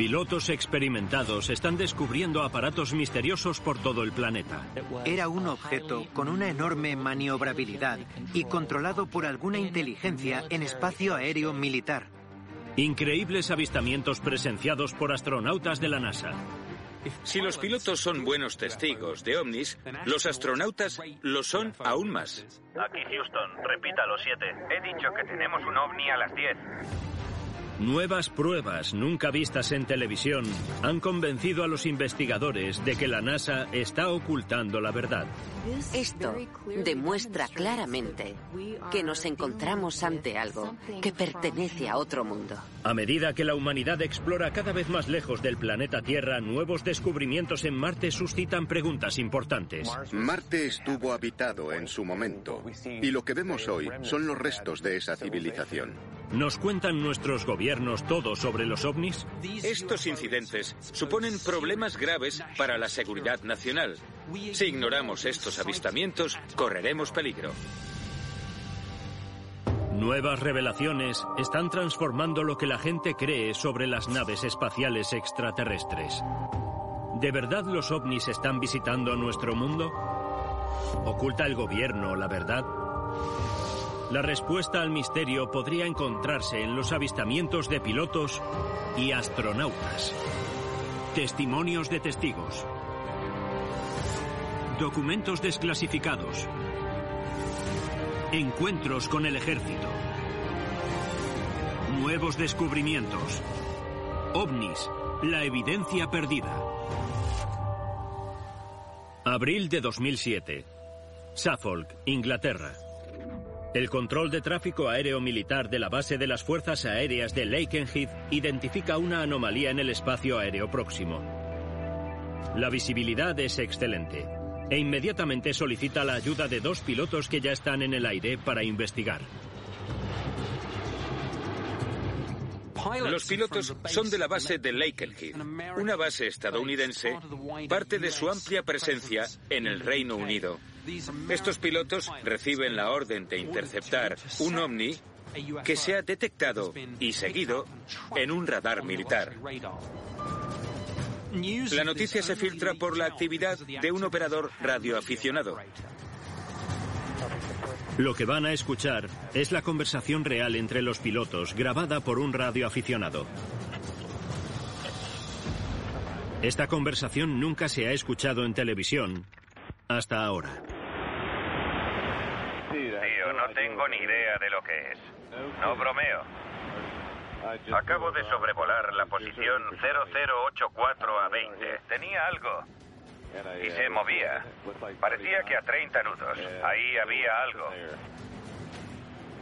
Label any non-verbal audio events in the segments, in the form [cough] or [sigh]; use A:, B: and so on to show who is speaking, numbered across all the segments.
A: Pilotos experimentados están descubriendo aparatos misteriosos por todo el planeta.
B: Era un objeto con una enorme maniobrabilidad y controlado por alguna inteligencia en espacio aéreo militar.
A: Increíbles avistamientos presenciados por astronautas de la NASA.
C: Si los pilotos son buenos testigos de ovnis, los astronautas lo son aún más.
D: Aquí Houston, repita los siete. He dicho que tenemos un ovni a las 10.
A: Nuevas pruebas nunca vistas en televisión han convencido a los investigadores de que la NASA está ocultando la verdad.
E: Esto demuestra claramente que nos encontramos ante algo que pertenece a otro mundo.
A: A medida que la humanidad explora cada vez más lejos del planeta Tierra, nuevos descubrimientos en Marte suscitan preguntas importantes.
F: Marte estuvo habitado en su momento y lo que vemos hoy son los restos de esa civilización.
A: ¿Nos cuentan nuestros gobiernos todo sobre los ovnis?
C: Estos incidentes suponen problemas graves para la seguridad nacional. Si ignoramos estos avistamientos, correremos peligro.
A: Nuevas revelaciones están transformando lo que la gente cree sobre las naves espaciales extraterrestres. ¿De verdad los ovnis están visitando nuestro mundo? ¿Oculta el gobierno la verdad? La respuesta al misterio podría encontrarse en los avistamientos de pilotos y astronautas. Testimonios de testigos. Documentos desclasificados. Encuentros con el ejército. Nuevos descubrimientos. OVNIS. La evidencia perdida. Abril de 2007. Suffolk, Inglaterra. El control de tráfico aéreo militar de la base de las Fuerzas Aéreas de Lakenheath identifica una anomalía en el espacio aéreo próximo. La visibilidad es excelente e inmediatamente solicita la ayuda de dos pilotos que ya están en el aire para investigar.
C: Los pilotos son de la base de Lakenheath, una base estadounidense, parte de su amplia presencia en el Reino Unido. Estos pilotos reciben la orden de interceptar un ovni que se ha detectado y seguido en un radar militar. La noticia se filtra por la actividad de un operador radioaficionado.
A: Lo que van a escuchar es la conversación real entre los pilotos grabada por un radioaficionado. Esta conversación nunca se ha escuchado en televisión hasta ahora.
D: Tío, no tengo ni idea de lo que es. No bromeo. Acabo de sobrevolar la posición 0084 a 20. Tenía algo. Y se movía. Parecía que a 30 nudos. Ahí había algo.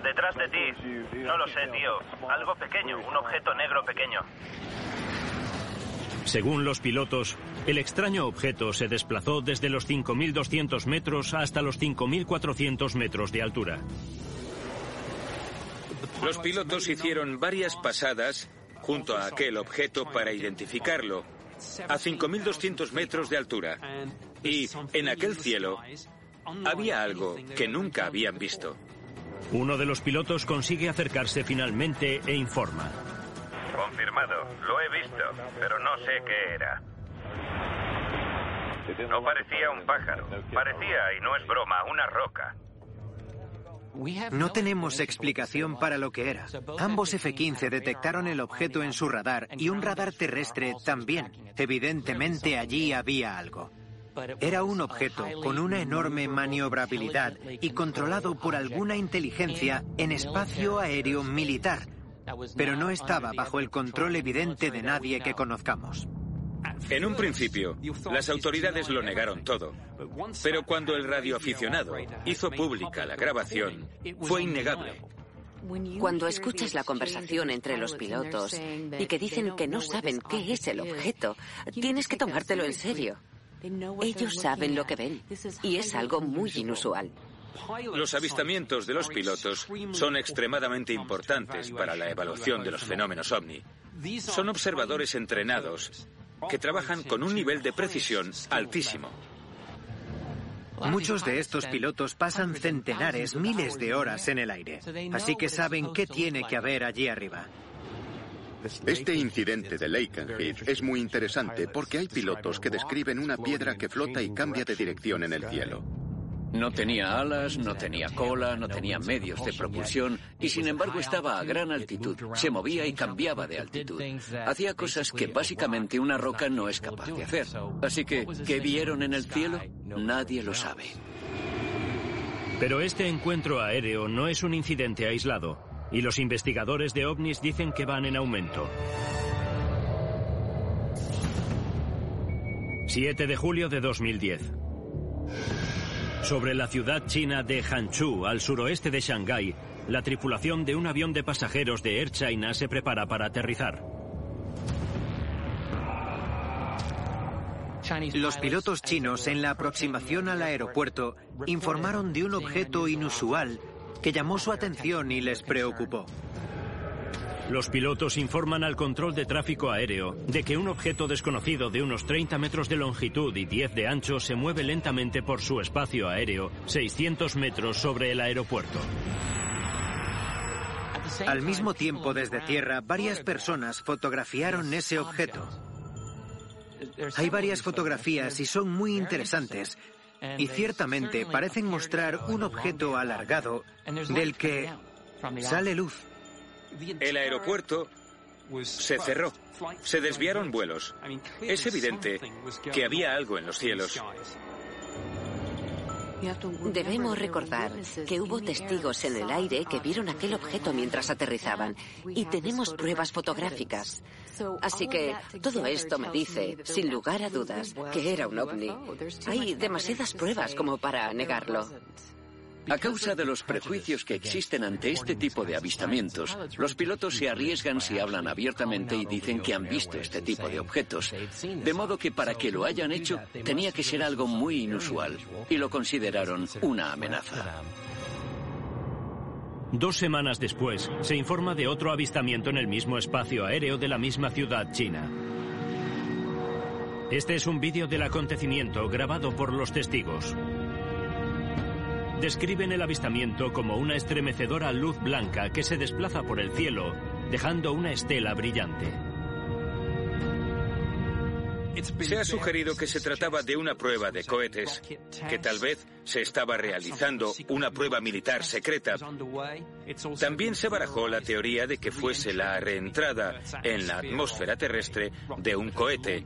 D: Detrás de ti. No lo sé, tío. Algo pequeño. Un objeto negro pequeño.
A: Según los pilotos, el extraño objeto se desplazó desde los 5.200 metros hasta los 5.400 metros de altura.
C: Los pilotos hicieron varias pasadas junto a aquel objeto para identificarlo, a 5.200 metros de altura. Y en aquel cielo había algo que nunca habían visto.
A: Uno de los pilotos consigue acercarse finalmente e informa.
D: Confirmado. Lo he visto, pero no sé qué era. No parecía un pájaro. Parecía, y no es broma, una roca.
B: No tenemos explicación para lo que era. Ambos F-15 detectaron el objeto en su radar y un radar terrestre también. Evidentemente allí había algo. Era un objeto con una enorme maniobrabilidad y controlado por alguna inteligencia en espacio aéreo militar, pero no estaba bajo el control evidente de nadie que conozcamos.
C: En un principio, las autoridades lo negaron todo, pero cuando el radioaficionado hizo pública la grabación, fue innegable.
E: Cuando escuchas la conversación entre los pilotos y que dicen que no saben qué es el objeto, tienes que tomártelo en serio. Ellos saben lo que ven y es algo muy inusual.
C: Los avistamientos de los pilotos son extremadamente importantes para la evaluación de los fenómenos ovni. Son observadores entrenados que trabajan con un nivel de precisión altísimo.
B: Muchos de estos pilotos pasan centenares, miles de horas en el aire, así que saben qué tiene que haber allí arriba.
F: Este incidente de Lakenheath es muy interesante porque hay pilotos que describen una piedra que flota y cambia de dirección en el cielo.
G: No tenía alas, no tenía cola, no tenía medios de propulsión y sin embargo estaba a gran altitud. Se movía y cambiaba de altitud. Hacía cosas que básicamente una roca no es capaz de hacer. Así que, ¿qué vieron en el cielo? Nadie lo sabe.
A: Pero este encuentro aéreo no es un incidente aislado y los investigadores de ovnis dicen que van en aumento. 7 de julio de 2010. Sobre la ciudad china de Hanchu, al suroeste de Shanghái, la tripulación de un avión de pasajeros de Air China se prepara para aterrizar.
B: Los pilotos chinos en la aproximación al aeropuerto informaron de un objeto inusual que llamó su atención y les preocupó.
A: Los pilotos informan al control de tráfico aéreo de que un objeto desconocido de unos 30 metros de longitud y 10 de ancho se mueve lentamente por su espacio aéreo 600 metros sobre el aeropuerto.
B: Al mismo tiempo, desde tierra, varias personas fotografiaron ese objeto. Hay varias fotografías y son muy interesantes y ciertamente parecen mostrar un objeto alargado del que sale luz.
C: El aeropuerto se cerró. Se desviaron vuelos. Es evidente que había algo en los cielos.
E: Debemos recordar que hubo testigos en el aire que vieron aquel objeto mientras aterrizaban y tenemos pruebas fotográficas. Así que todo esto me dice, sin lugar a dudas, que era un ovni. Hay demasiadas pruebas como para negarlo.
G: A causa de los prejuicios que existen ante este tipo de avistamientos, los pilotos se arriesgan si hablan abiertamente y dicen que han visto este tipo de objetos. De modo que para que lo hayan hecho tenía que ser algo muy inusual y lo consideraron una amenaza.
A: Dos semanas después, se informa de otro avistamiento en el mismo espacio aéreo de la misma ciudad china. Este es un vídeo del acontecimiento grabado por los testigos describen el avistamiento como una estremecedora luz blanca que se desplaza por el cielo, dejando una estela brillante.
C: Se ha sugerido que se trataba de una prueba de cohetes, que tal vez se estaba realizando una prueba militar secreta. También se barajó la teoría de que fuese la reentrada en la atmósfera terrestre de un cohete.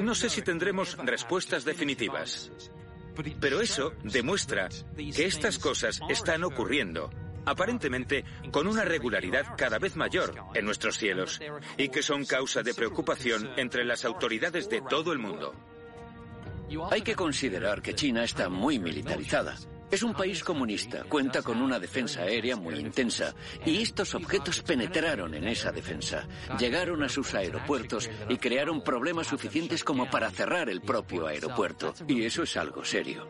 C: No sé si tendremos respuestas definitivas. Pero eso demuestra que estas cosas están ocurriendo, aparentemente con una regularidad cada vez mayor en nuestros cielos, y que son causa de preocupación entre las autoridades de todo el mundo.
G: Hay que considerar que China está muy militarizada. Es un país comunista, cuenta con una defensa aérea muy intensa y estos objetos penetraron en esa defensa, llegaron a sus aeropuertos y crearon problemas suficientes como para cerrar el propio aeropuerto. Y eso es algo serio.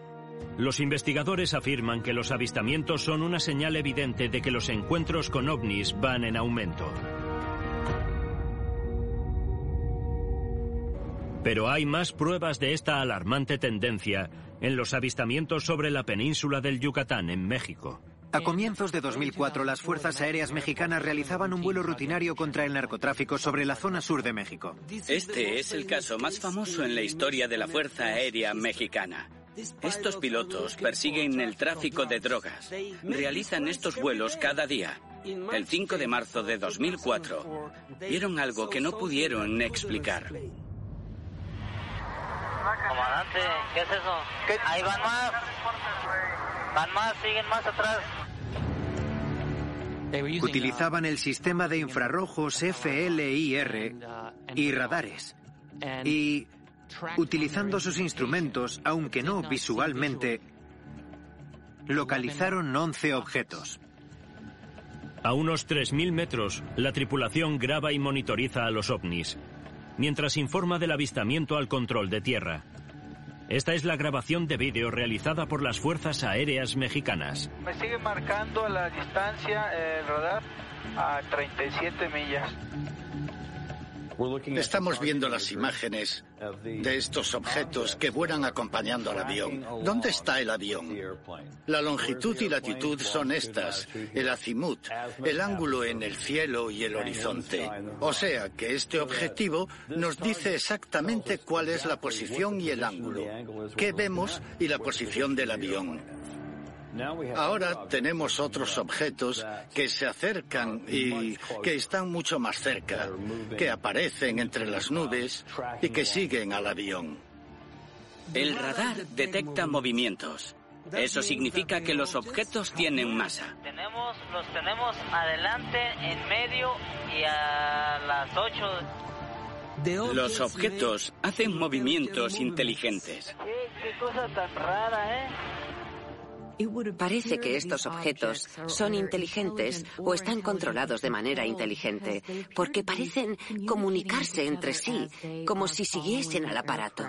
A: Los investigadores afirman que los avistamientos son una señal evidente de que los encuentros con ovnis van en aumento. Pero hay más pruebas de esta alarmante tendencia en los avistamientos sobre la península del Yucatán, en México.
B: A comienzos de 2004, las Fuerzas Aéreas Mexicanas realizaban un vuelo rutinario contra el narcotráfico sobre la zona sur de México.
H: Este es el caso más famoso en la historia de la Fuerza Aérea Mexicana. Estos pilotos persiguen el tráfico de drogas. Realizan estos vuelos cada día. El 5 de marzo de 2004 vieron algo que no pudieron explicar.
I: Comandante, ¿qué es eso? Ahí van más. Van más, siguen más atrás.
B: Utilizaban el sistema de infrarrojos FLIR y radares. Y utilizando sus instrumentos, aunque no visualmente, localizaron 11 objetos.
A: A unos 3.000 metros, la tripulación graba y monitoriza a los ovnis mientras informa del avistamiento al control de tierra. Esta es la grabación de vídeo realizada por las Fuerzas Aéreas Mexicanas.
J: Me sigue marcando la distancia el radar a 37 millas. Estamos viendo las imágenes de estos objetos que vuelan acompañando al avión. ¿Dónde está el avión? La longitud y latitud son estas, el azimut, el ángulo en el cielo y el horizonte. O sea que este objetivo nos dice exactamente cuál es la posición y el ángulo, qué vemos y la posición del avión. Ahora tenemos otros objetos que se acercan y que están mucho más cerca, que aparecen entre las nubes y que siguen al avión.
H: El radar detecta movimientos. Eso significa que los objetos tienen masa.
I: Tenemos, los tenemos adelante, en medio y a las 8.
H: Los objetos hacen movimientos inteligentes.
I: ¿Qué, qué cosa tan rara, ¿eh?
E: Parece que estos objetos son inteligentes o están controlados de manera inteligente, porque parecen comunicarse entre sí, como si siguiesen al aparato.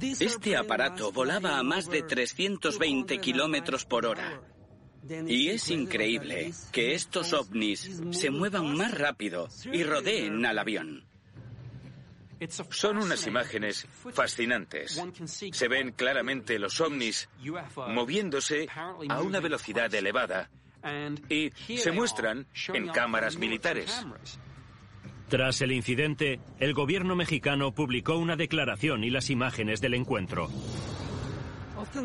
H: Este aparato volaba a más de 320 kilómetros por hora. Y es increíble que estos ovnis se muevan más rápido y rodeen al avión.
C: Son unas imágenes fascinantes. Se ven claramente los ovnis moviéndose a una velocidad elevada y se muestran en cámaras militares.
A: Tras el incidente, el gobierno mexicano publicó una declaración y las imágenes del encuentro.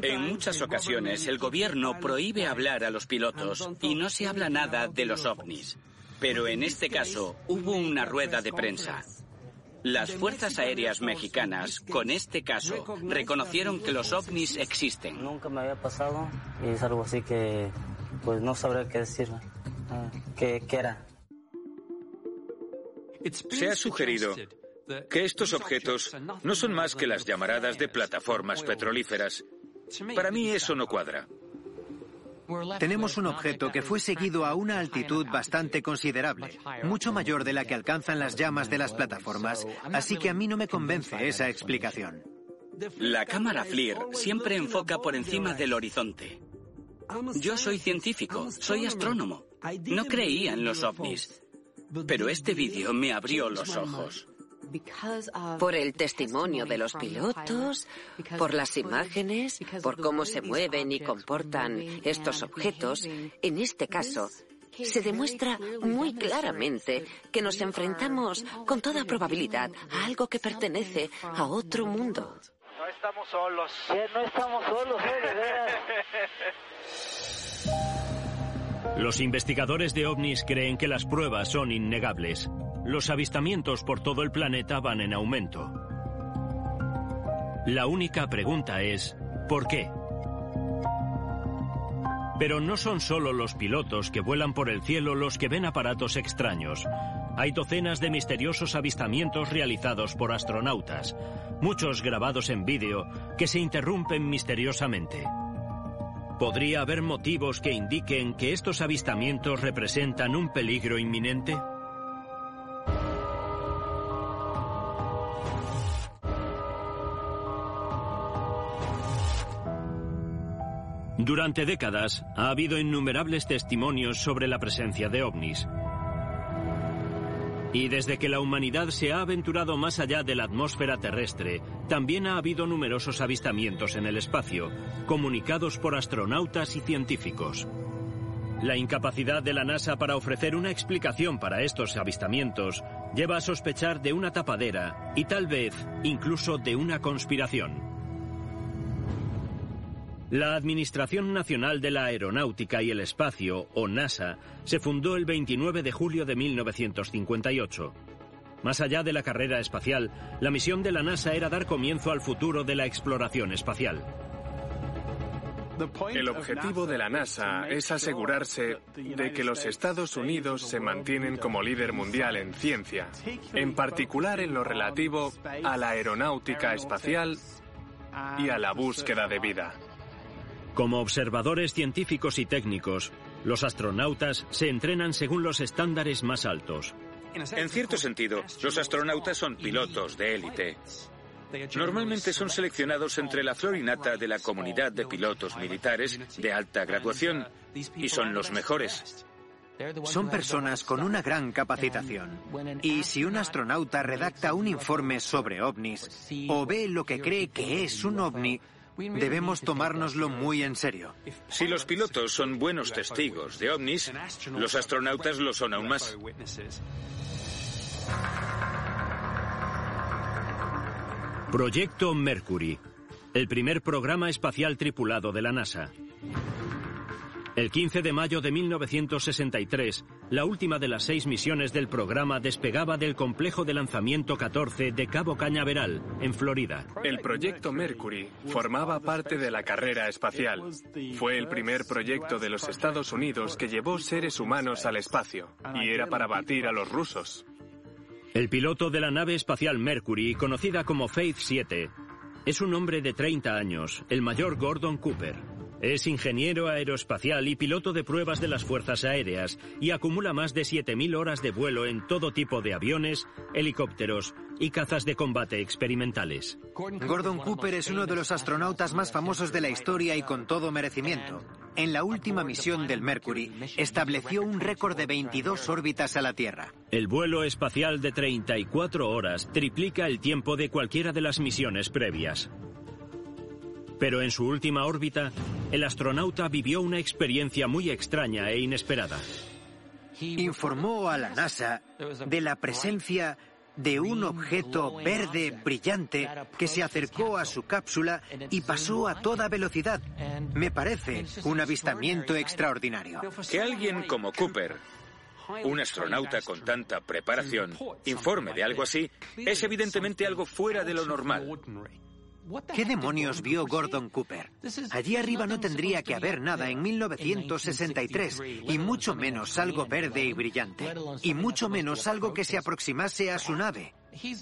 H: En muchas ocasiones el gobierno prohíbe hablar a los pilotos y no se habla nada de los ovnis. Pero en este caso hubo una rueda de prensa. Las Fuerzas Aéreas Mexicanas, con este caso, reconocieron que los ovnis existen.
I: Nunca me había pasado y es algo así que pues no sabré qué decir, qué, qué era.
C: Se ha sugerido que estos objetos no son más que las llamaradas de plataformas petrolíferas. Para mí eso no cuadra.
B: Tenemos un objeto que fue seguido a una altitud bastante considerable, mucho mayor de la que alcanzan las llamas de las plataformas, así que a mí no me convence esa explicación.
H: La cámara FLIR siempre enfoca por encima del horizonte. Yo soy científico, soy astrónomo. No creía en los ovnis. Pero este vídeo me abrió los ojos.
E: Por el testimonio de los pilotos, por las imágenes, por cómo se mueven y comportan estos objetos, en este caso, se demuestra muy claramente que nos enfrentamos con toda probabilidad a algo que pertenece a otro mundo.
I: No estamos solos. no estamos solos, ¿eh? [laughs]
A: Los investigadores de ovnis creen que las pruebas son innegables. Los avistamientos por todo el planeta van en aumento. La única pregunta es, ¿por qué? Pero no son solo los pilotos que vuelan por el cielo los que ven aparatos extraños. Hay docenas de misteriosos avistamientos realizados por astronautas, muchos grabados en vídeo que se interrumpen misteriosamente. ¿Podría haber motivos que indiquen que estos avistamientos representan un peligro inminente? Durante décadas ha habido innumerables testimonios sobre la presencia de ovnis. Y desde que la humanidad se ha aventurado más allá de la atmósfera terrestre, también ha habido numerosos avistamientos en el espacio, comunicados por astronautas y científicos. La incapacidad de la NASA para ofrecer una explicación para estos avistamientos lleva a sospechar de una tapadera y tal vez incluso de una conspiración. La Administración Nacional de la Aeronáutica y el Espacio, o NASA, se fundó el 29 de julio de 1958. Más allá de la carrera espacial, la misión de la NASA era dar comienzo al futuro de la exploración espacial.
K: El objetivo de la NASA es asegurarse de que los Estados Unidos se mantienen como líder mundial en ciencia, en particular en lo relativo a la aeronáutica espacial y a la búsqueda de vida.
A: Como observadores científicos y técnicos, los astronautas se entrenan según los estándares más altos.
C: En cierto sentido, los astronautas son pilotos de élite. Normalmente son seleccionados entre la florinata de la comunidad de pilotos militares de alta graduación y son los mejores.
B: Son personas con una gran capacitación. Y si un astronauta redacta un informe sobre ovnis o ve lo que cree que es un ovni, debemos tomárnoslo muy en serio.
C: Si los pilotos son buenos testigos de ovnis, los astronautas lo son aún más.
A: Proyecto Mercury, el primer programa espacial tripulado de la NASA. El 15 de mayo de 1963, la última de las seis misiones del programa despegaba del complejo de lanzamiento 14 de Cabo Cañaveral, en Florida.
K: El proyecto Mercury formaba parte de la carrera espacial. Fue el primer proyecto de los Estados Unidos que llevó seres humanos al espacio, y era para batir a los rusos.
A: El piloto de la nave espacial Mercury, conocida como Faith 7, es un hombre de 30 años, el mayor Gordon Cooper. Es ingeniero aeroespacial y piloto de pruebas de las Fuerzas Aéreas y acumula más de 7.000 horas de vuelo en todo tipo de aviones, helicópteros y cazas de combate experimentales.
B: Gordon Cooper es uno de los astronautas más famosos de la historia y con todo merecimiento. En la última misión del Mercury estableció un récord de 22 órbitas a la Tierra.
A: El vuelo espacial de 34 horas triplica el tiempo de cualquiera de las misiones previas. Pero en su última órbita, el astronauta vivió una experiencia muy extraña e inesperada.
B: Informó a la NASA de la presencia de un objeto verde brillante que se acercó a su cápsula y pasó a toda velocidad. Me parece un avistamiento extraordinario.
C: Que alguien como Cooper, un astronauta con tanta preparación, informe de algo así, es evidentemente algo fuera de lo normal.
B: ¿Qué demonios vio Gordon Cooper? Allí arriba no tendría que haber nada en 1963, y mucho menos algo verde y brillante, y mucho menos algo que se aproximase a su nave.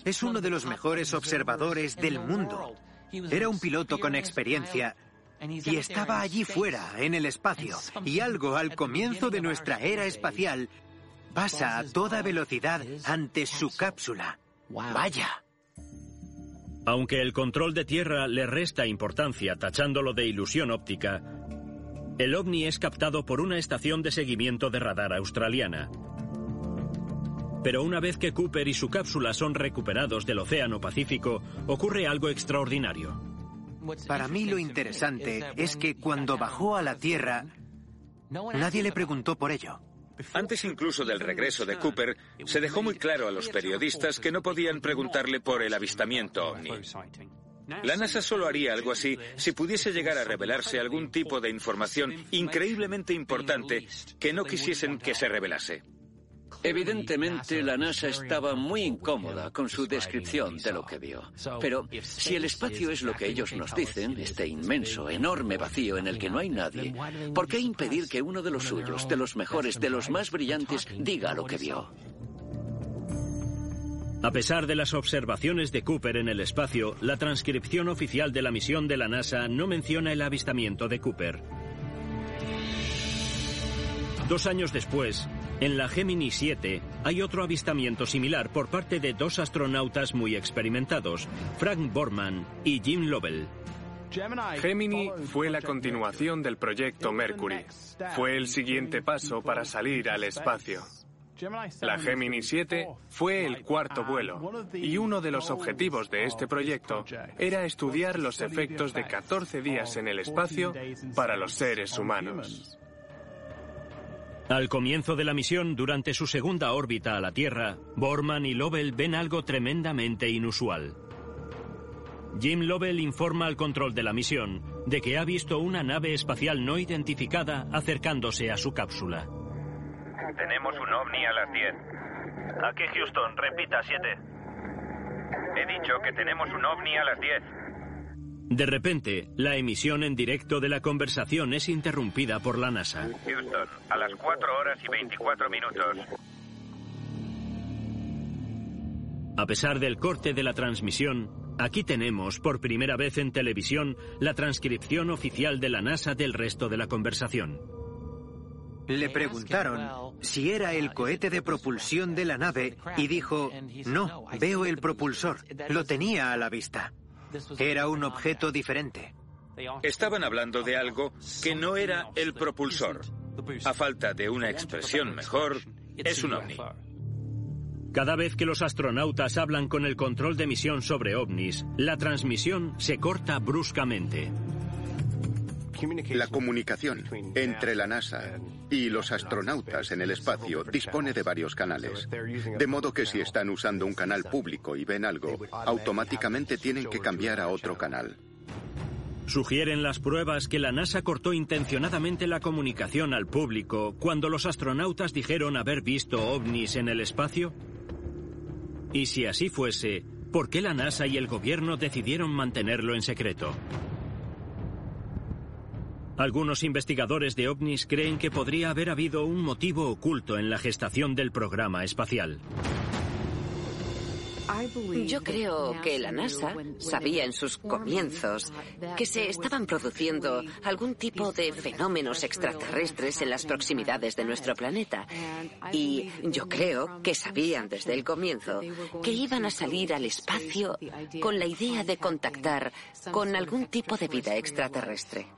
B: Es uno de los mejores observadores del mundo. Era un piloto con experiencia y estaba allí fuera, en el espacio, y algo al comienzo de nuestra era espacial pasa a toda velocidad ante su cápsula. Vaya.
A: Aunque el control de tierra le resta importancia tachándolo de ilusión óptica, el ovni es captado por una estación de seguimiento de radar australiana. Pero una vez que Cooper y su cápsula son recuperados del Océano Pacífico, ocurre algo extraordinario.
B: Para mí lo interesante es que cuando bajó a la Tierra, nadie le preguntó por ello.
C: Antes incluso del regreso de Cooper, se dejó muy claro a los periodistas que no podían preguntarle por el avistamiento ovni. La NASA solo haría algo así si pudiese llegar a revelarse algún tipo de información increíblemente importante que no quisiesen que se revelase.
G: Evidentemente, la NASA estaba muy incómoda con su descripción de lo que vio. Pero si el espacio es lo que ellos nos dicen, este inmenso, enorme vacío en el que no hay nadie, ¿por qué impedir que uno de los suyos, de los mejores, de los más brillantes, diga lo que vio?
A: A pesar de las observaciones de Cooper en el espacio, la transcripción oficial de la misión de la NASA no menciona el avistamiento de Cooper. Dos años después, en la Gemini 7 hay otro avistamiento similar por parte de dos astronautas muy experimentados, Frank Borman y Jim Lovell.
K: Gemini fue la continuación del proyecto Mercury. Fue el siguiente paso para salir al espacio. La Gemini 7 fue el cuarto vuelo y uno de los objetivos de este proyecto era estudiar los efectos de 14 días en el espacio para los seres humanos.
A: Al comienzo de la misión, durante su segunda órbita a la Tierra, Borman y Lovell ven algo tremendamente inusual. Jim Lovell informa al control de la misión de que ha visto una nave espacial no identificada acercándose a su cápsula.
D: Tenemos un ovni a las 10.
L: Aquí Houston, repita 7.
D: He dicho que tenemos un ovni a las 10.
A: De repente, la emisión en directo de la conversación es interrumpida por la NASA.
D: Houston, a las 4 horas y 24 minutos.
A: A pesar del corte de la transmisión, aquí tenemos, por primera vez en televisión, la transcripción oficial de la NASA del resto de la conversación.
B: Le preguntaron si era el cohete de propulsión de la nave y dijo, no, veo el propulsor, lo tenía a la vista. Era un objeto diferente.
C: Estaban hablando de algo que no era el propulsor. A falta de una expresión mejor, es un ovni.
A: Cada vez que los astronautas hablan con el control de misión sobre ovnis, la transmisión se corta bruscamente.
F: La comunicación entre la NASA y los astronautas en el espacio dispone de varios canales. De modo que si están usando un canal público y ven algo, automáticamente tienen que cambiar a otro canal.
A: Sugieren las pruebas que la NASA cortó intencionadamente la comunicación al público cuando los astronautas dijeron haber visto ovnis en el espacio. Y si así fuese, ¿por qué la NASA y el gobierno decidieron mantenerlo en secreto? Algunos investigadores de ovnis creen que podría haber habido un motivo oculto en la gestación del programa espacial.
E: Yo creo que la NASA sabía en sus comienzos que se estaban produciendo algún tipo de fenómenos extraterrestres en las proximidades de nuestro planeta. Y yo creo que sabían desde el comienzo que iban a salir al espacio con la idea de contactar con algún tipo de vida extraterrestre.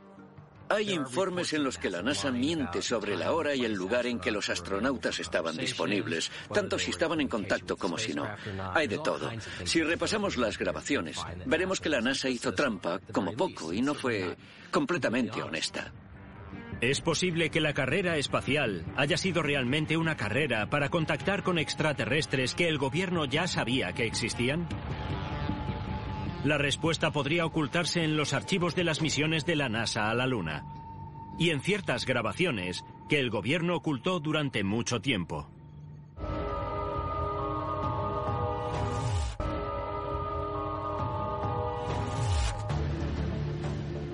G: Hay informes en los que la NASA miente sobre la hora y el lugar en que los astronautas estaban disponibles, tanto si estaban en contacto como si no. Hay de todo. Si repasamos las grabaciones, veremos que la NASA hizo trampa como poco y no fue completamente honesta.
A: ¿Es posible que la carrera espacial haya sido realmente una carrera para contactar con extraterrestres que el gobierno ya sabía que existían? La respuesta podría ocultarse en los archivos de las misiones de la NASA a la Luna y en ciertas grabaciones que el gobierno ocultó durante mucho tiempo.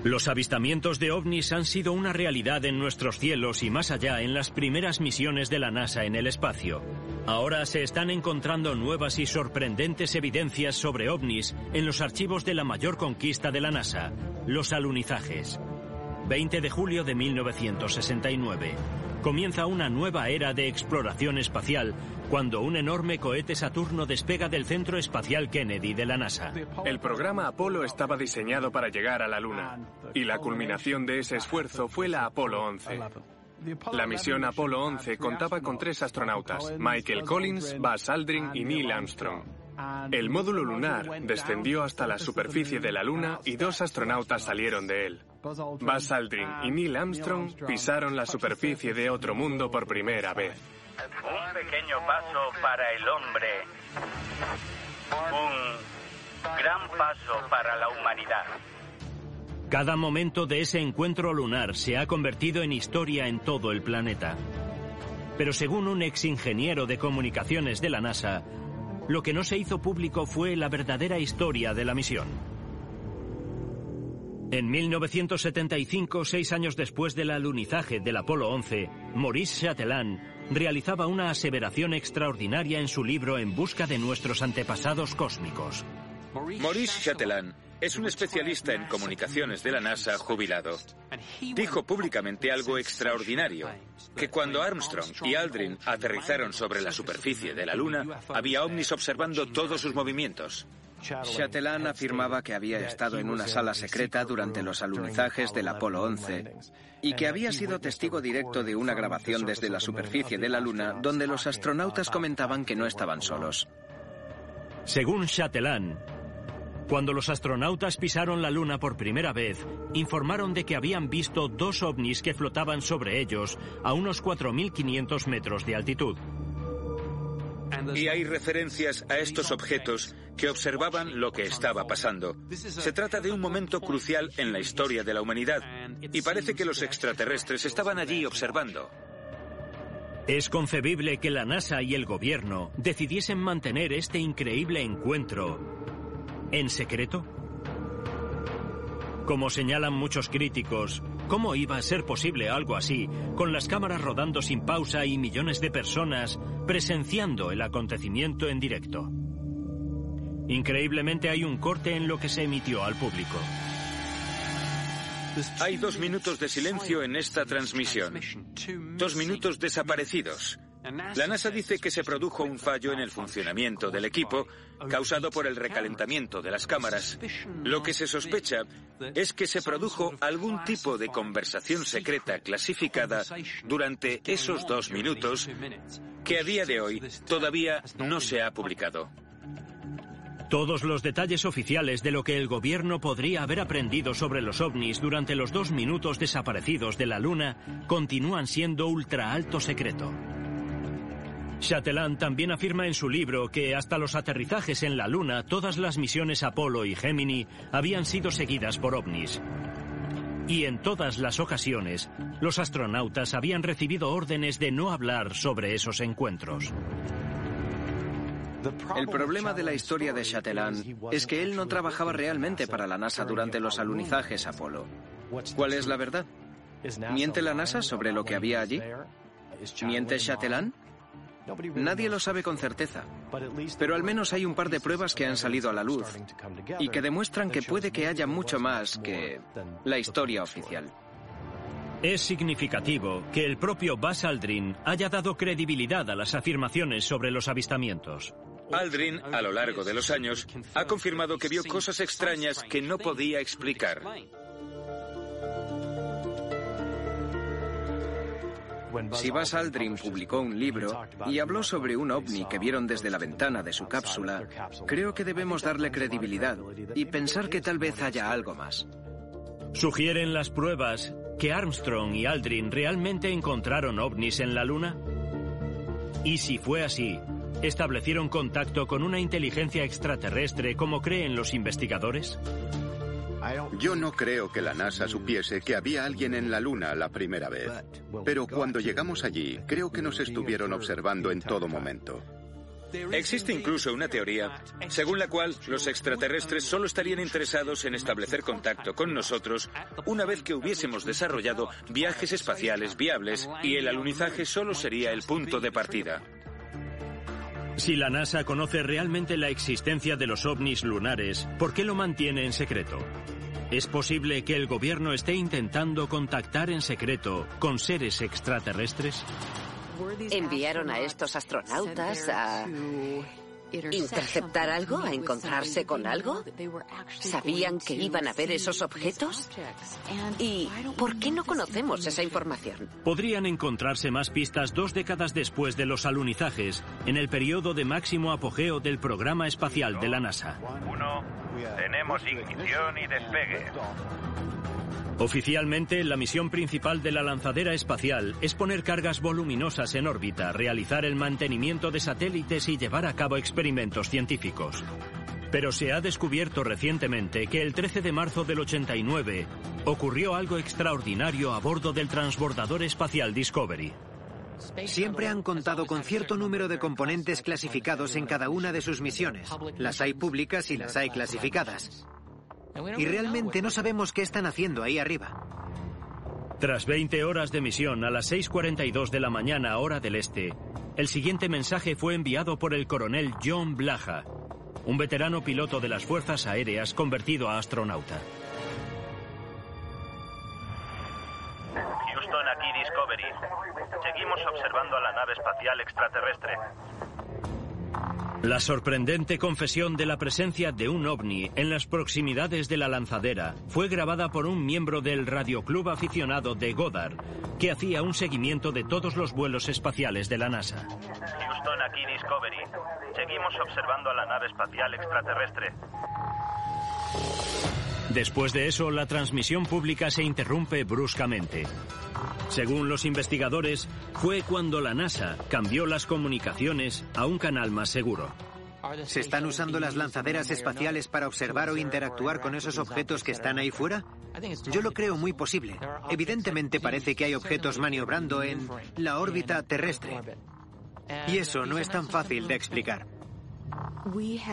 A: Los avistamientos de ovnis han sido una realidad en nuestros cielos y más allá en las primeras misiones de la NASA en el espacio. Ahora se están encontrando nuevas y sorprendentes evidencias sobre ovnis en los archivos de la mayor conquista de la NASA, los alunizajes. 20 de julio de 1969. Comienza una nueva era de exploración espacial cuando un enorme cohete Saturno despega del Centro Espacial Kennedy de la NASA.
K: El programa Apolo estaba diseñado para llegar a la Luna y la culminación de ese esfuerzo fue la Apolo 11. La misión Apolo 11 contaba con tres astronautas, Michael Collins, Buzz Aldrin y Neil Armstrong. El módulo lunar descendió hasta la superficie de la Luna y dos astronautas salieron de él. Buzz Aldrin y Neil Armstrong pisaron la superficie de otro mundo por primera vez.
L: Un pequeño paso para el hombre. Un gran paso para la humanidad.
A: Cada momento de ese encuentro lunar se ha convertido en historia en todo el planeta. Pero según un ex ingeniero de comunicaciones de la NASA, lo que no se hizo público fue la verdadera historia de la misión. En 1975, seis años después del alunizaje del Apolo 11, Maurice Chatelain realizaba una aseveración extraordinaria en su libro En busca de nuestros antepasados cósmicos.
C: Maurice Chatelain es un especialista en comunicaciones de la NASA jubilado. Dijo públicamente algo extraordinario, que cuando Armstrong y Aldrin aterrizaron sobre la superficie de la Luna, había ovnis observando todos sus movimientos.
M: Chatelain afirmaba que había estado en una sala secreta durante los alunizajes del Apolo 11 y que había sido testigo directo de una grabación desde la superficie de la Luna donde los astronautas comentaban que no estaban solos.
A: Según Chatelain, cuando los astronautas pisaron la Luna por primera vez, informaron de que habían visto dos ovnis que flotaban sobre ellos a unos 4.500 metros de altitud.
C: Y hay referencias a estos objetos que observaban lo que estaba pasando. Se trata de un momento crucial en la historia de la humanidad y parece que los extraterrestres estaban allí observando.
A: Es concebible que la NASA y el gobierno decidiesen mantener este increíble encuentro en secreto? Como señalan muchos críticos, ¿cómo iba a ser posible algo así, con las cámaras rodando sin pausa y millones de personas presenciando el acontecimiento en directo? Increíblemente hay un corte en lo que se emitió al público.
C: Hay dos minutos de silencio en esta transmisión. Dos minutos desaparecidos. La NASA dice que se produjo un fallo en el funcionamiento del equipo causado por el recalentamiento de las cámaras. Lo que se sospecha es que se produjo algún tipo de conversación secreta clasificada durante esos dos minutos que a día de hoy todavía no se ha publicado.
A: Todos los detalles oficiales de lo que el gobierno podría haber aprendido sobre los ovnis durante los dos minutos desaparecidos de la Luna continúan siendo ultra alto secreto. Chatelain también afirma en su libro que hasta los aterrizajes en la Luna todas las misiones Apolo y Gemini habían sido seguidas por ovnis. Y en todas las ocasiones, los astronautas habían recibido órdenes de no hablar sobre esos encuentros.
M: El problema de la historia de Chatelain es que él no trabajaba realmente para la NASA durante los alunizajes Apolo. ¿Cuál es la verdad? ¿Miente la NASA sobre lo que había allí? ¿Miente Chatelain? Nadie lo sabe con certeza, pero al menos hay un par de pruebas que han salido a la luz y que demuestran que puede que haya mucho más que la historia oficial.
A: Es significativo que el propio Buzz Aldrin haya dado credibilidad a las afirmaciones sobre los avistamientos.
C: Aldrin, a lo largo de los años, ha confirmado que vio cosas extrañas que no podía explicar.
M: Si Buzz Aldrin publicó un libro y habló sobre un ovni que vieron desde la ventana de su cápsula, creo que debemos darle credibilidad y pensar que tal vez haya algo más.
A: ¿Sugieren las pruebas que Armstrong y Aldrin realmente encontraron ovnis en la Luna? Y si fue así, ¿establecieron contacto con una inteligencia extraterrestre como creen los investigadores?
F: Yo no creo que la NASA supiese que había alguien en la Luna la primera vez. Pero cuando llegamos allí, creo que nos estuvieron observando en todo momento.
C: Existe incluso una teoría según la cual los extraterrestres solo estarían interesados en establecer contacto con nosotros una vez que hubiésemos desarrollado viajes espaciales viables y el alunizaje solo sería el punto de partida.
A: Si la NASA conoce realmente la existencia de los ovnis lunares, ¿por qué lo mantiene en secreto? ¿Es posible que el gobierno esté intentando contactar en secreto con seres extraterrestres?
E: Enviaron a estos astronautas a interceptar algo, a encontrarse con algo. ¿Sabían que iban a ver esos objetos? ¿Y por qué no conocemos esa información?
A: Podrían encontrarse más pistas dos décadas después de los alunizajes, en el periodo de máximo apogeo del programa espacial de la NASA.
D: Uno, tenemos ignición y despegue.
A: Oficialmente, la misión principal de la lanzadera espacial es poner cargas voluminosas en órbita, realizar el mantenimiento de satélites y llevar a cabo experimentos científicos. Pero se ha descubierto recientemente que el 13 de marzo del 89 ocurrió algo extraordinario a bordo del transbordador espacial Discovery.
B: Siempre han contado con cierto número de componentes clasificados en cada una de sus misiones. Las hay públicas y las hay clasificadas. Y realmente no sabemos qué están haciendo ahí arriba.
A: Tras 20 horas de misión a las 6.42 de la mañana hora del este, el siguiente mensaje fue enviado por el coronel John Blaha, un veterano piloto de las Fuerzas Aéreas convertido a astronauta.
D: Houston, aquí Discovery. Seguimos observando a la nave espacial extraterrestre.
A: La sorprendente confesión de la presencia de un ovni en las proximidades de la lanzadera fue grabada por un miembro del radioclub aficionado de Goddard, que hacía un seguimiento de todos los vuelos espaciales de la NASA.
D: Houston, aquí Discovery. Seguimos observando a la nave espacial extraterrestre.
A: Después de eso, la transmisión pública se interrumpe bruscamente. Según los investigadores, fue cuando la NASA cambió las comunicaciones a un canal más seguro.
B: ¿Se están usando las lanzaderas espaciales para observar o interactuar con esos objetos que están ahí fuera? Yo lo creo muy posible. Evidentemente parece que hay objetos maniobrando en la órbita terrestre. Y eso no es tan fácil de explicar.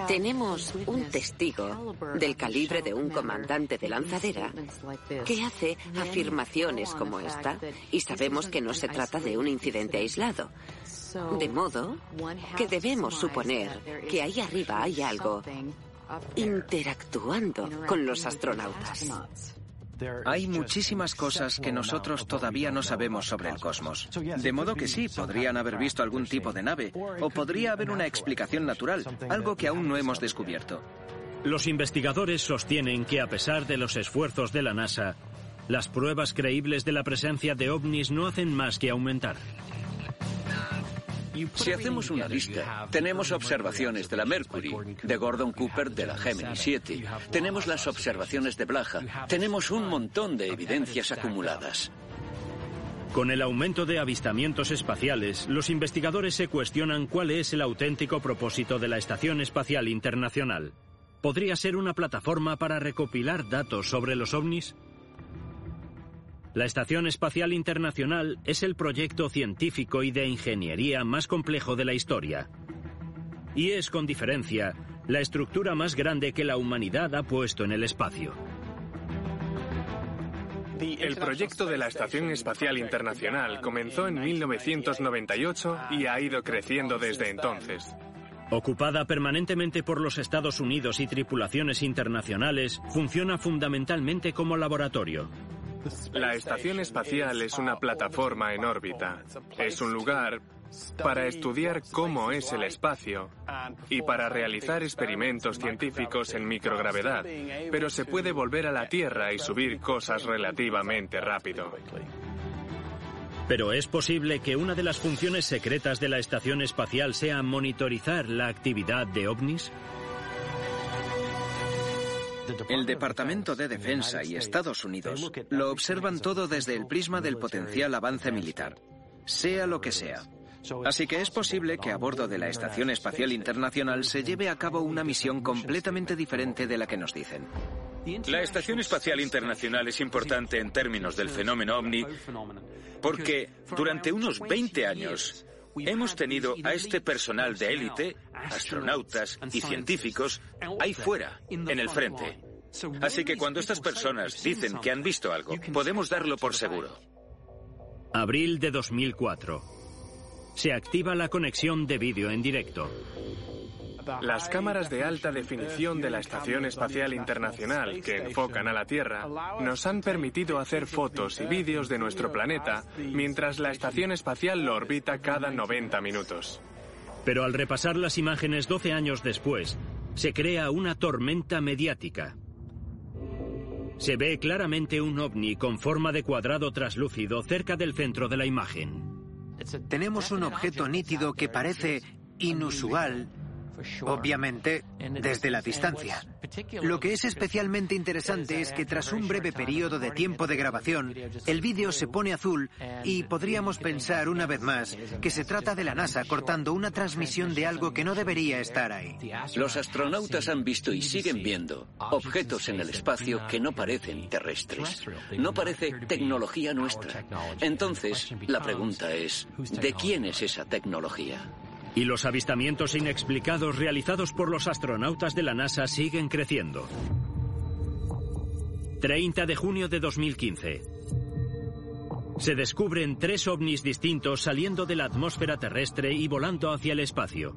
E: Tenemos un testigo del calibre de un comandante de lanzadera que hace afirmaciones como esta y sabemos que no se trata de un incidente aislado. De modo que debemos suponer que ahí arriba hay algo interactuando con los astronautas.
M: Hay muchísimas cosas que nosotros todavía no sabemos sobre el cosmos. De modo que sí, podrían haber visto algún tipo de nave, o podría haber una explicación natural, algo que aún no hemos descubierto.
A: Los investigadores sostienen que a pesar de los esfuerzos de la NASA, las pruebas creíbles de la presencia de ovnis no hacen más que aumentar.
G: Si hacemos una lista, tenemos observaciones de la Mercury, de Gordon Cooper de la Gemini 7, tenemos las observaciones de Blaha, tenemos un montón de evidencias acumuladas.
A: Con el aumento de avistamientos espaciales, los investigadores se cuestionan cuál es el auténtico propósito de la Estación Espacial Internacional. ¿Podría ser una plataforma para recopilar datos sobre los ovnis? La Estación Espacial Internacional es el proyecto científico y de ingeniería más complejo de la historia. Y es, con diferencia, la estructura más grande que la humanidad ha puesto en el espacio.
K: El proyecto de la Estación Espacial Internacional comenzó en 1998 y ha ido creciendo desde entonces.
A: Ocupada permanentemente por los Estados Unidos y tripulaciones internacionales, funciona fundamentalmente como laboratorio.
K: La estación espacial es una plataforma en órbita. Es un lugar para estudiar cómo es el espacio y para realizar experimentos científicos en microgravedad, pero se puede volver a la Tierra y subir cosas relativamente rápido.
A: Pero es posible que una de las funciones secretas de la estación espacial sea monitorizar la actividad de ovnis?
M: El Departamento de Defensa y Estados Unidos lo observan todo desde el prisma del potencial avance militar, sea lo que sea. Así que es posible que a bordo de la Estación Espacial Internacional se lleve a cabo una misión completamente diferente de la que nos dicen.
C: La Estación Espacial Internacional es importante en términos del fenómeno ovni porque durante unos 20 años hemos tenido a este personal de élite, astronautas y científicos, ahí fuera, en el frente. Así que cuando estas personas dicen que han visto algo, podemos darlo por seguro.
A: Abril de 2004. Se activa la conexión de vídeo en directo.
K: Las cámaras de alta definición de la Estación Espacial Internacional que enfocan a la Tierra nos han permitido hacer fotos y vídeos de nuestro planeta mientras la estación espacial lo orbita cada 90 minutos.
A: Pero al repasar las imágenes 12 años después, se crea una tormenta mediática. Se ve claramente un ovni con forma de cuadrado traslúcido cerca del centro de la imagen.
B: Tenemos un objeto nítido que parece inusual obviamente desde la distancia. Lo que es especialmente interesante es que tras un breve periodo de tiempo de grabación, el vídeo se pone azul y podríamos pensar una vez más que se trata de la NASA cortando una transmisión de algo que no debería estar ahí.
G: Los astronautas han visto y siguen viendo objetos en el espacio que no parecen terrestres. No parece tecnología nuestra. Entonces, la pregunta es, ¿de quién es esa tecnología?
A: Y los avistamientos inexplicados realizados por los astronautas de la NASA siguen creciendo. 30 de junio de 2015. Se descubren tres ovnis distintos saliendo de la atmósfera terrestre y volando hacia el espacio.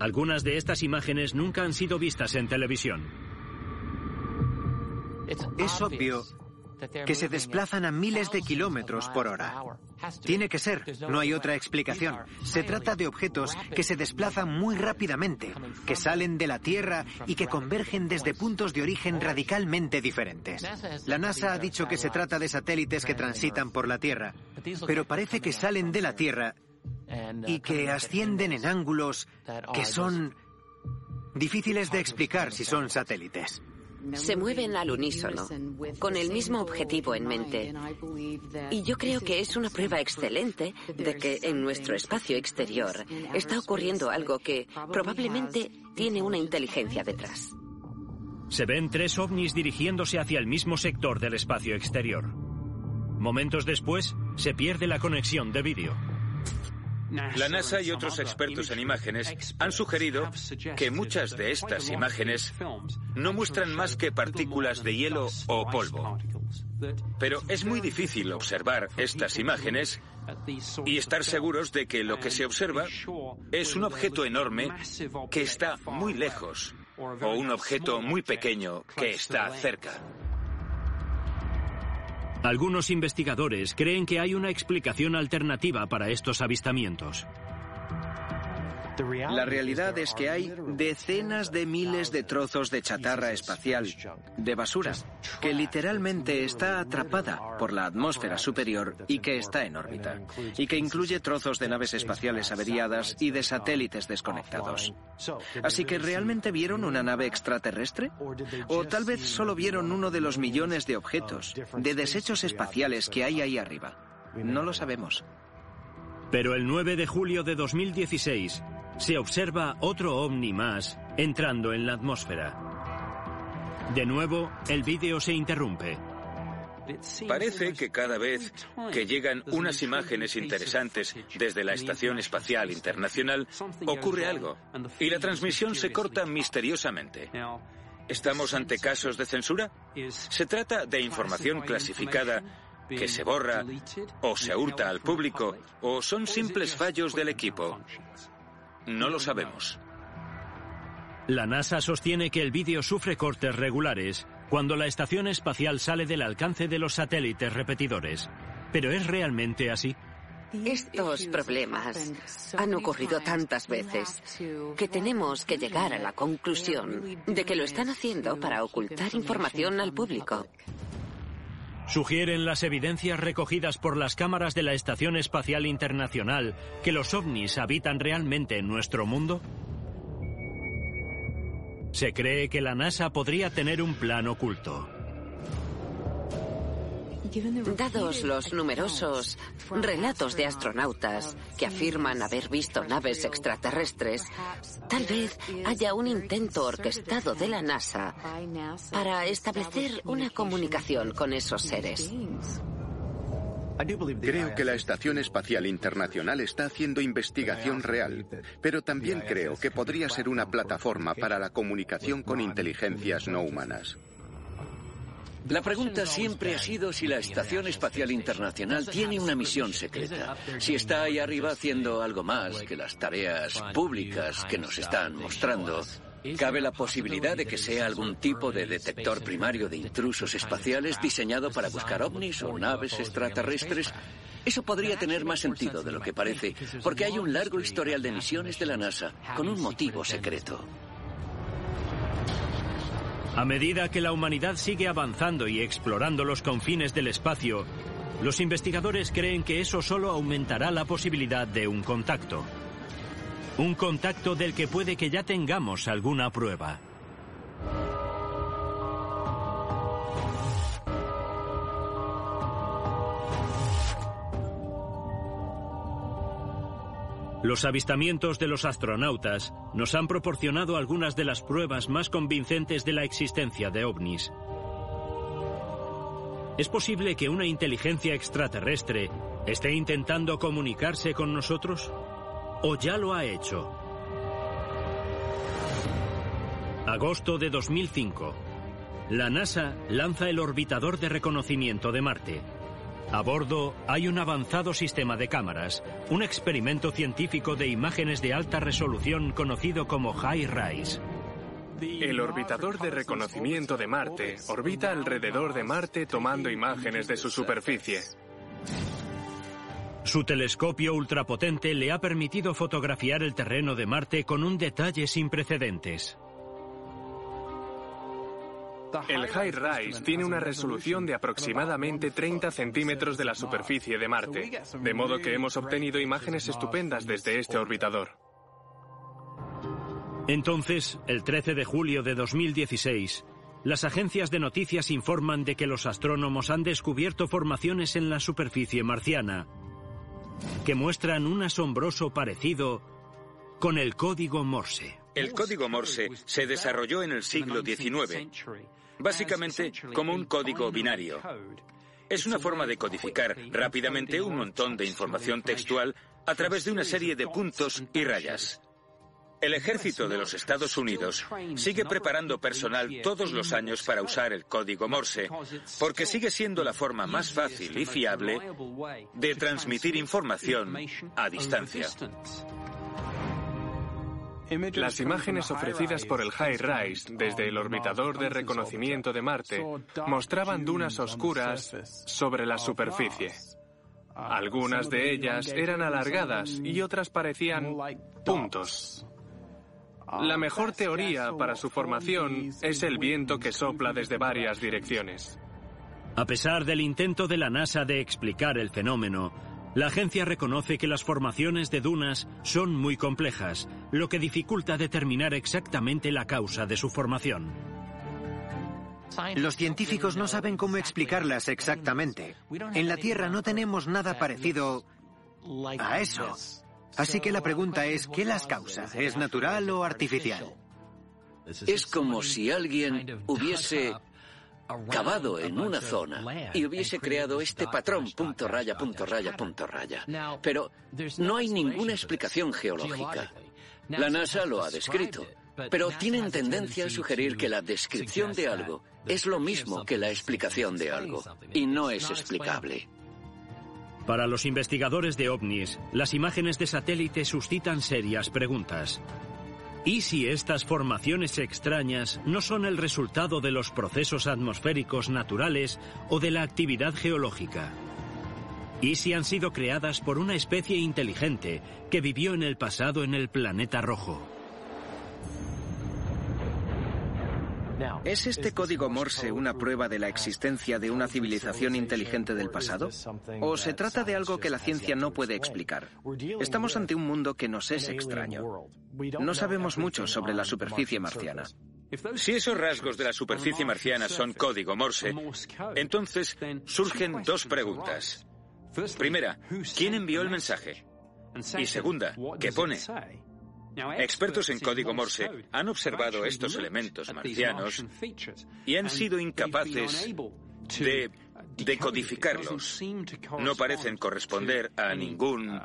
A: Algunas de estas imágenes nunca han sido vistas en televisión.
B: Es obvio que se desplazan a miles de kilómetros por hora. Tiene que ser, no hay otra explicación. Se trata de objetos que se desplazan muy rápidamente, que salen de la Tierra y que convergen desde puntos de origen radicalmente diferentes. La NASA ha dicho que se trata de satélites que transitan por la Tierra, pero parece que salen de la Tierra y que ascienden en ángulos que son difíciles de explicar si son satélites.
E: Se mueven al unísono, con el mismo objetivo en mente. Y yo creo que es una prueba excelente de que en nuestro espacio exterior está ocurriendo algo que probablemente tiene una inteligencia detrás.
A: Se ven tres ovnis dirigiéndose hacia el mismo sector del espacio exterior. Momentos después, se pierde la conexión de vídeo.
C: La NASA y otros expertos en imágenes han sugerido que muchas de estas imágenes no muestran más que partículas de hielo o polvo. Pero es muy difícil observar estas imágenes y estar seguros de que lo que se observa es un objeto enorme que está muy lejos o un objeto muy pequeño que está cerca.
A: Algunos investigadores creen que hay una explicación alternativa para estos avistamientos.
M: La realidad es que hay decenas de miles de trozos de chatarra espacial, de basura, que literalmente está atrapada por la atmósfera superior y que está en órbita, y que incluye trozos de naves espaciales averiadas y de satélites desconectados. Así que ¿realmente vieron una nave extraterrestre? ¿O tal vez solo vieron uno de los millones de objetos, de desechos espaciales que hay ahí arriba? No lo sabemos.
A: Pero el 9 de julio de 2016, se observa otro ovni más entrando en la atmósfera. De nuevo, el vídeo se interrumpe.
C: Parece que cada vez que llegan unas imágenes interesantes desde la Estación Espacial Internacional, ocurre algo y la transmisión se corta misteriosamente. ¿Estamos ante casos de censura? ¿Se trata de información clasificada que se borra o se hurta al público o son simples fallos del equipo? No lo sabemos.
A: La NASA sostiene que el vídeo sufre cortes regulares cuando la estación espacial sale del alcance de los satélites repetidores. ¿Pero es realmente así?
E: Estos problemas han ocurrido tantas veces que tenemos que llegar a la conclusión de que lo están haciendo para ocultar información al público.
A: ¿Sugieren las evidencias recogidas por las cámaras de la Estación Espacial Internacional que los ovnis habitan realmente en nuestro mundo? Se cree que la NASA podría tener un plan oculto.
E: Dados los numerosos relatos de astronautas que afirman haber visto naves extraterrestres, tal vez haya un intento orquestado de la NASA para establecer una comunicación con esos seres.
F: Creo que la Estación Espacial Internacional está haciendo investigación real, pero también creo que podría ser una plataforma para la comunicación con inteligencias no humanas.
G: La pregunta siempre ha sido si la Estación Espacial Internacional tiene una misión secreta, si está ahí arriba haciendo algo más que las tareas públicas que nos están mostrando. ¿Cabe la posibilidad de que sea algún tipo de detector primario de intrusos espaciales diseñado para buscar ovnis o naves extraterrestres? Eso podría tener más sentido de lo que parece, porque hay un largo historial de misiones de la NASA con un motivo secreto.
A: A medida que la humanidad sigue avanzando y explorando los confines del espacio, los investigadores creen que eso solo aumentará la posibilidad de un contacto. Un contacto del que puede que ya tengamos alguna prueba. Los avistamientos de los astronautas nos han proporcionado algunas de las pruebas más convincentes de la existencia de ovnis. ¿Es posible que una inteligencia extraterrestre esté intentando comunicarse con nosotros? ¿O ya lo ha hecho? Agosto de 2005. La NASA lanza el orbitador de reconocimiento de Marte. A bordo hay un avanzado sistema de cámaras, un experimento científico de imágenes de alta resolución conocido como High Rise.
K: El orbitador de reconocimiento de Marte orbita alrededor de Marte tomando imágenes de su superficie.
A: Su telescopio ultrapotente le ha permitido fotografiar el terreno de Marte con un detalle sin precedentes.
K: El High Rise tiene una resolución de aproximadamente 30 centímetros de la superficie de Marte, de modo que hemos obtenido imágenes estupendas desde este orbitador.
A: Entonces, el 13 de julio de 2016, las agencias de noticias informan de que los astrónomos han descubierto formaciones en la superficie marciana que muestran un asombroso parecido con el código Morse.
C: El código Morse se desarrolló en el siglo XIX básicamente como un código binario. Es una forma de codificar rápidamente un montón de información textual a través de una serie de puntos y rayas. El ejército de los Estados Unidos sigue preparando personal todos los años para usar el código Morse, porque sigue siendo la forma más fácil y fiable de transmitir información a distancia.
K: Las imágenes ofrecidas por el High Rise desde el orbitador de reconocimiento de Marte mostraban dunas oscuras sobre la superficie. Algunas de ellas eran alargadas y otras parecían puntos. La mejor teoría para su formación es el viento que sopla desde varias direcciones.
A: A pesar del intento de la NASA de explicar el fenómeno, la agencia reconoce que las formaciones de dunas son muy complejas, lo que dificulta determinar exactamente la causa de su formación.
B: Los científicos no saben cómo explicarlas exactamente. En la Tierra no tenemos nada parecido a eso. Así que la pregunta es, ¿qué las causa? ¿Es natural o artificial?
G: Es como si alguien hubiese cavado en una zona y hubiese creado este patrón punto raya, punto raya, punto raya. Pero no hay ninguna explicación geológica. La NASA lo ha descrito, pero tienen tendencia a sugerir que la descripción de algo es lo mismo que la explicación de algo, y no es explicable.
A: Para los investigadores de ovnis, las imágenes de satélite suscitan serias preguntas. ¿Y si estas formaciones extrañas no son el resultado de los procesos atmosféricos naturales o de la actividad geológica? ¿Y si han sido creadas por una especie inteligente que vivió en el pasado en el planeta rojo?
M: ¿Es este código Morse una prueba de la existencia de una civilización inteligente del pasado? ¿O se trata de algo que la ciencia no puede explicar? Estamos ante un mundo que nos es extraño. No sabemos mucho sobre la superficie marciana.
C: Si esos rasgos de la superficie marciana son código Morse, entonces surgen dos preguntas. Primera, ¿quién envió el mensaje? Y segunda, ¿qué pone? Expertos en código Morse han observado estos elementos marcianos y han sido incapaces de decodificarlos. No parecen corresponder a ningún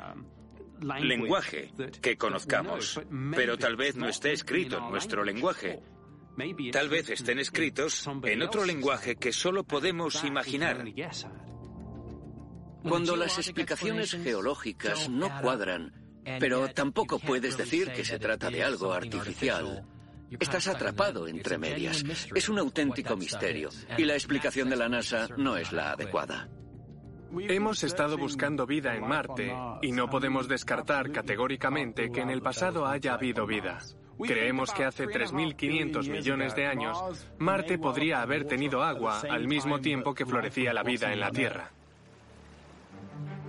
C: lenguaje que conozcamos, pero tal vez no esté escrito en nuestro lenguaje. Tal vez estén escritos en otro lenguaje que solo podemos imaginar.
G: Cuando las explicaciones geológicas no cuadran, pero tampoco puedes decir que se trata de algo artificial. Estás atrapado entre medias. Es un auténtico misterio y la explicación de la NASA no es la adecuada.
K: Hemos estado buscando vida en Marte y no podemos descartar categóricamente que en el pasado haya habido vida. Creemos que hace 3.500 millones de años Marte podría haber tenido agua al mismo tiempo que florecía la vida en la Tierra.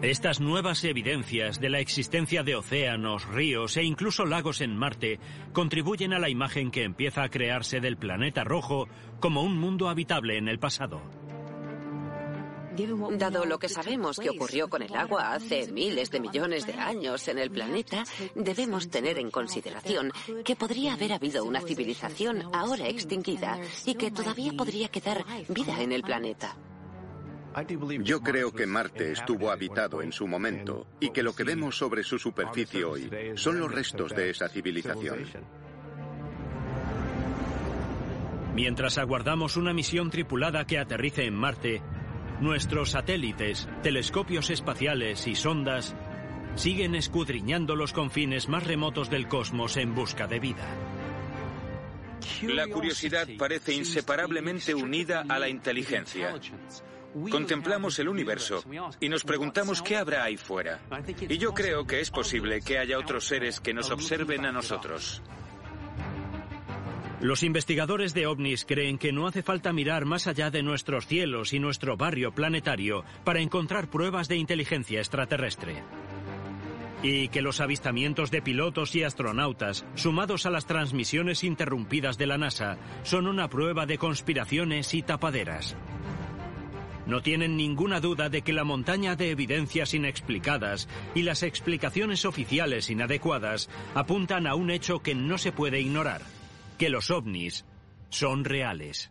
A: Estas nuevas evidencias de la existencia de océanos, ríos e incluso lagos en Marte contribuyen a la imagen que empieza a crearse del planeta rojo como un mundo habitable en el pasado.
E: Dado lo que sabemos que ocurrió con el agua hace miles de millones de años en el planeta, debemos tener en consideración que podría haber habido una civilización ahora extinguida y que todavía podría quedar vida en el planeta.
F: Yo creo que Marte estuvo habitado en su momento y que lo que vemos sobre su superficie hoy son los restos de esa civilización.
A: Mientras aguardamos una misión tripulada que aterrice en Marte, nuestros satélites, telescopios espaciales y sondas siguen escudriñando los confines más remotos del cosmos en busca de vida.
C: La curiosidad parece inseparablemente unida a la inteligencia. Contemplamos el universo y nos preguntamos qué habrá ahí fuera. Y yo creo que es posible que haya otros seres que nos observen a nosotros.
A: Los investigadores de ovnis creen que no hace falta mirar más allá de nuestros cielos y nuestro barrio planetario para encontrar pruebas de inteligencia extraterrestre. Y que los avistamientos de pilotos y astronautas, sumados a las transmisiones interrumpidas de la NASA, son una prueba de conspiraciones y tapaderas. No tienen ninguna duda de que la montaña de evidencias inexplicadas y las explicaciones oficiales inadecuadas apuntan a un hecho que no se puede ignorar, que los ovnis son reales.